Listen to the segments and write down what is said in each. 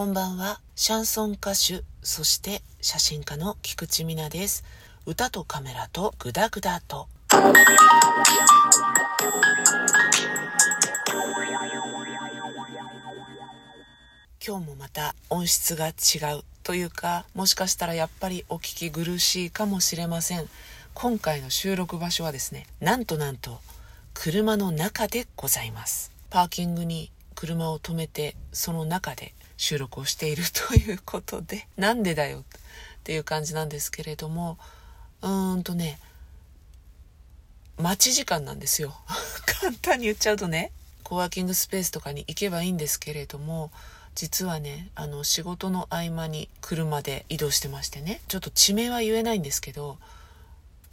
こんばんは。シャンソン歌手、そして写真家の菊池美奈です。歌とカメラとグダグダと。今日もまた音質が違うというか、もしかしたらやっぱりお聞き苦しいかもしれません。今回の収録場所はですね、なんとなんと車の中でございます。パーキングに車を止めてその中で収録をしているということで、なんでだよっていう感じなんですけれども、うーんとね、待ち時間なんですよ。簡単に言っちゃうとね、コワーキングスペースとかに行けばいいんですけれども、実はね、あの仕事の合間に車で移動してましてね、ちょっと地名は言えないんですけど、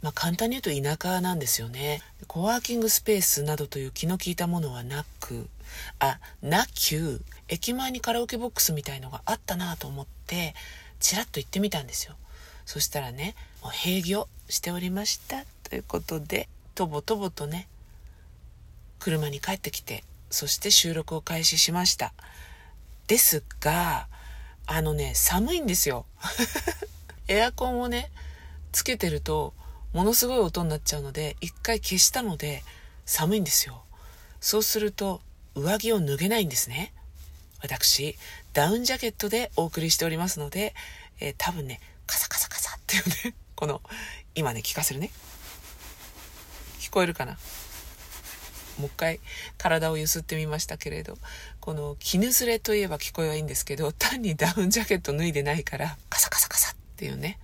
まあ簡単に言うと田舎なんですよね。コワーキングスペースなどという気の利いたものはなく、あ、なきゅう、駅前にカラオケボックスみたいのがあったなと思って、ちらっと行ってみたんですよ。そしたらね、もう閉業しておりましたということで、とぼとぼとね、車に帰ってきて、そして収録を開始しました。ですが、あのね、寒いんですよ。エアコンをね、つけてると、ものすごい音になっちゃうので、一回消したので、寒いんですよ。そうすると、上着を脱げないんですね。私、ダウンジャケットでお送りしておりますので、えー、多分ね、カサカサカサっていうね、この、今ね、聞かせるね。聞こえるかな？もう一回体をゆすってみましたけれど、この絹ずれといえば聞こえはいいんですけど、単にダウンジャケット脱いでないから、カサカサカサっていうね、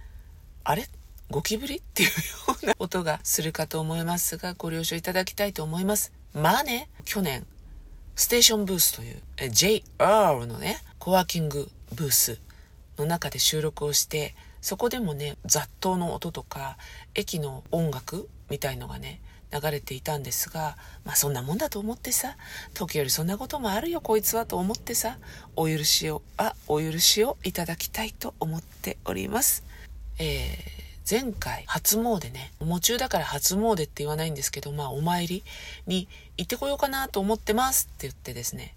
あれ？ゴキブリっていうような音がするかと思いますが、ご了承いただきたいと思います。まあね、去年、ステーションブースという JR のね、コワーキングブースの中で収録をして、そこでもね、雑踏の音とか、駅の音楽みたいのがね、流れていたんですが、まあそんなもんだと思ってさ、時よりそんなこともあるよこいつはと思ってさ、お許しを、あ、お許しをいただきたいと思っております。えー前回初詣ね、夢中だから初詣って言わないんですけど、まあお参りに行ってこようかなと思ってますって言ってですね、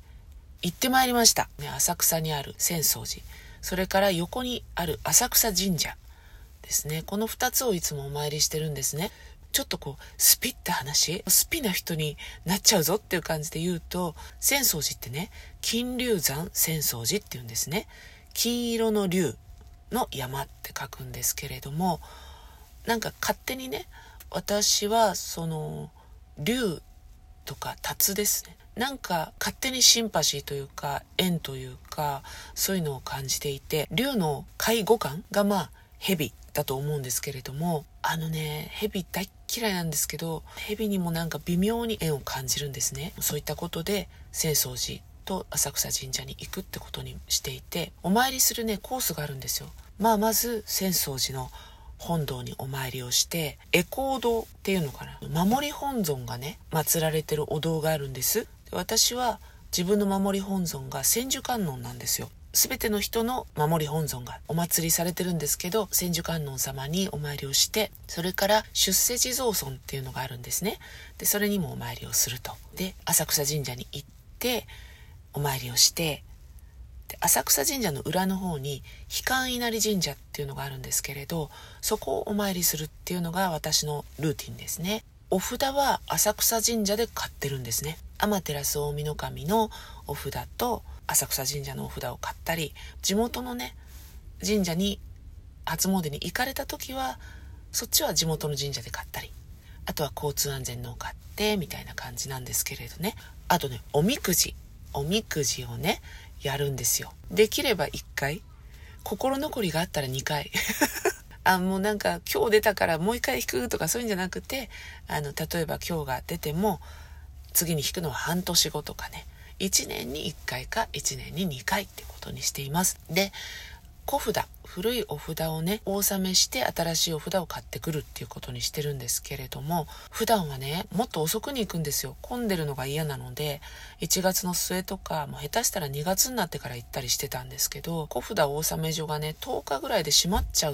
行ってまいりました。ね、浅草にある浅草寺、それから横にある浅草神社ですね。この2つをいつもお参りしてるんですね。ちょっとこう、スピって話？スピな人になっちゃうぞっていう感じで言うと、浅草寺ってね、金龍山浅草寺って言うんですね。金色の龍の山って書くんですけれどもなんか勝手にね私はその竜とか達ですね。なんか勝手にシンパシーというか縁というかそういうのを感じていて竜の介護感がまあ蛇だと思うんですけれどもあのね蛇大嫌いなんですけど蛇にもなんか微妙に縁を感じるんですね。そういったことで浅草寺と浅草神社に行くってことにしていてお参りするねコースがあるんですよ。まあまず浅草寺の本堂にお参りをして恵光堂っていうのかな。守り本尊がね祀られてるお堂があるんです。私は自分の守り本尊が千手観音なんですよ。全ての人の守り本尊がお祭りされてるんですけど千手観音様にお参りをしてそれから出世地蔵尊っていうのがあるんですね。でそれにもお参りをすると。で浅草神社に行ってお参りをしてで浅草神社の裏の方に氷稲荷神社っていうのがあるんですけれどそこをお参りするっていうのが私のルーティンですね。お札は浅草神社で買ってるんですね。天照大神のお札と浅草神社のお札を買ったり地元のね神社に初詣に行かれた時はそっちは地元の神社で買ったりあとは交通安全のを買ってみたいな感じなんですけれどね。あとねおみくじ。おみくじをね、やるんですよ。できれば1回。心残りがあったら2回。あ、もうなんか今日出たからもう一回引くとかそういうんじゃなくて、あの、例えば今日が出ても、次に引くのは半年後とかね。1年に1回か1年に2回ってことにしています。で、小札、古いお札をね、納めして新しいお札を買ってくるっていうことにしてるんですけれども、普段はね、もっと遅くに行くんですよ。混んでるのが嫌なので、1月の末とか、もう下手したら2月になってから行ったりしてたんですけど、小札納め所がね、10日ぐらいで閉まっちゃ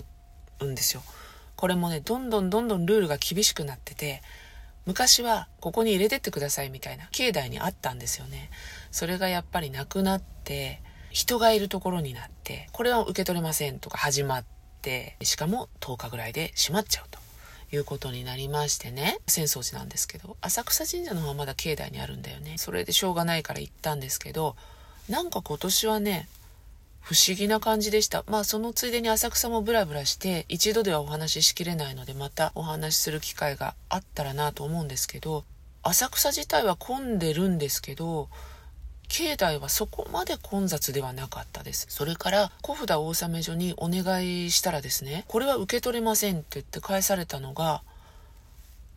うんですよ。これもね、どんどんどんどんルールが厳しくなってて、昔はここに入れてってくださいみたいな境内にあったんですよね。それがやっぱりなくなって、人がいるところになって、これは受け取れませんとか始まって、しかも10日ぐらいで閉まっちゃうと。いうことになりましてね、浅草寺なんですけど、浅草神社の方はまだ境内にあるんだよね。それでしょうがないから行ったんですけど、なんか今年はね、不思議な感じでした。まあそのついでに浅草もブラブラして一度ではお話ししきれないのでまたお話しする機会があったらなと思うんですけど浅草自体は混んでるんですけど境内はそこまで混雑ではなかったです。それから小札大納所にお願いしたらですね、これは受け取れませんって言って返されたのが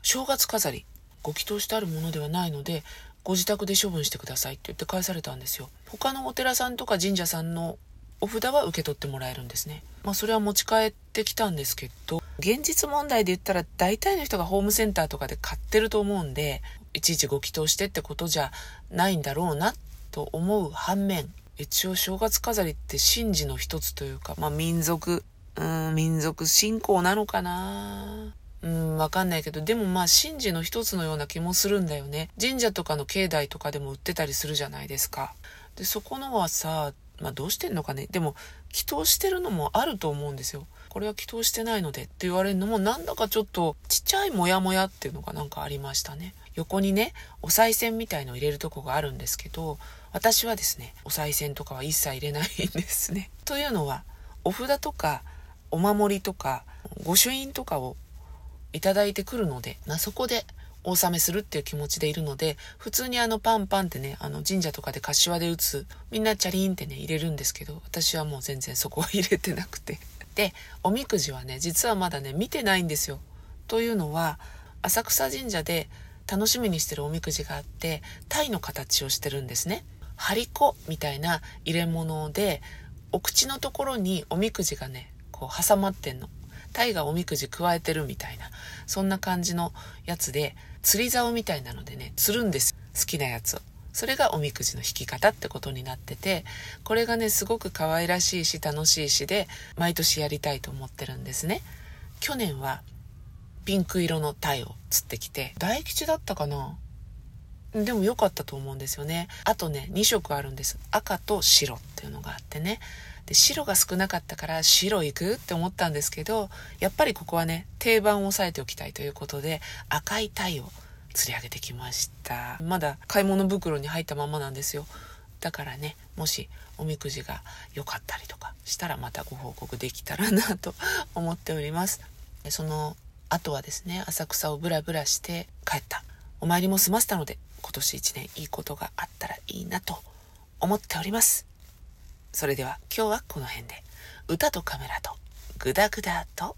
正月飾り。ご祈祷してあるものではないのでご自宅で処分してくださいって言って返されたんですよ。他のお寺さんとか神社さんのお札は受け取ってもらえるんですね。まあそれは持ち帰ってきたんですけど、現実問題で言ったら大体の人がホームセンターとかで買ってると思うんで、いちいちご祈祷してってことじゃないんだろうなと思う反面、一応正月飾りって神事の一つというか、まあ民族、うん、民族信仰なのかなうん、わかんないけど、でもまあ神事の一つのような気もするんだよね。神社とかの境内とかでも売ってたりするじゃないですか。で、そこのはさ、まあどうしてんのかね。でも、祈祷してるのもあると思うんですよ。これは祈祷してないのでって言われるのもなんだかちょっとちっちゃいモヤモヤっていうのがなんかありましたね。横にね、お賽銭みたいのを入れるとこがあるんですけど、私はですね、お賽銭とかは一切入れないんですね。というのは、お札とかお守りとか御朱印とかをいただいてくるので、ま、そこでお納めするっていう気持ちでいるので、普通にあのパンパンってね、あの神社とかで柏で打つ、みんなチャリーンってね、入れるんですけど、私はもう全然そこは入れてなくて。で、おみくじはね、実はまだね、見てないんですよ。というのは、浅草神社で楽しみにしてるおみくじがあって、鯛の形をしてるんですね。張り子みたいな入れ物で、お口のところにおみくじがね、こう挟まってんの。タイがおみくじ加えてるみたいな、そんな感じのやつで、釣り竿みたいなのでね、釣るんです。好きなやつを。それがおみくじの引き方ってことになってて、これがね、すごく可愛らしいし楽しいしで、毎年やりたいと思ってるんですね。去年は、ピンク色のタイを釣ってきて、大吉だったかな？でも良かったと思うんですよね。あとね、2色あるんです。赤と白っていうのがあってね。で白が少なかったから白いくって思ったんですけどやっぱりここはね定番を押さえておきたいということで赤い鯛を釣り上げてきましたまだ買い物袋に入ったままなんですよだからねもしおみくじが良かったりとかしたらまたご報告できたらなと思っておりますそのあとはですね浅草をブラブラして帰った。お参りも済ませたので今年一年いいことがあったらいいなと思っております。それでは今日はこの辺で。歌とカメラとグダグダと。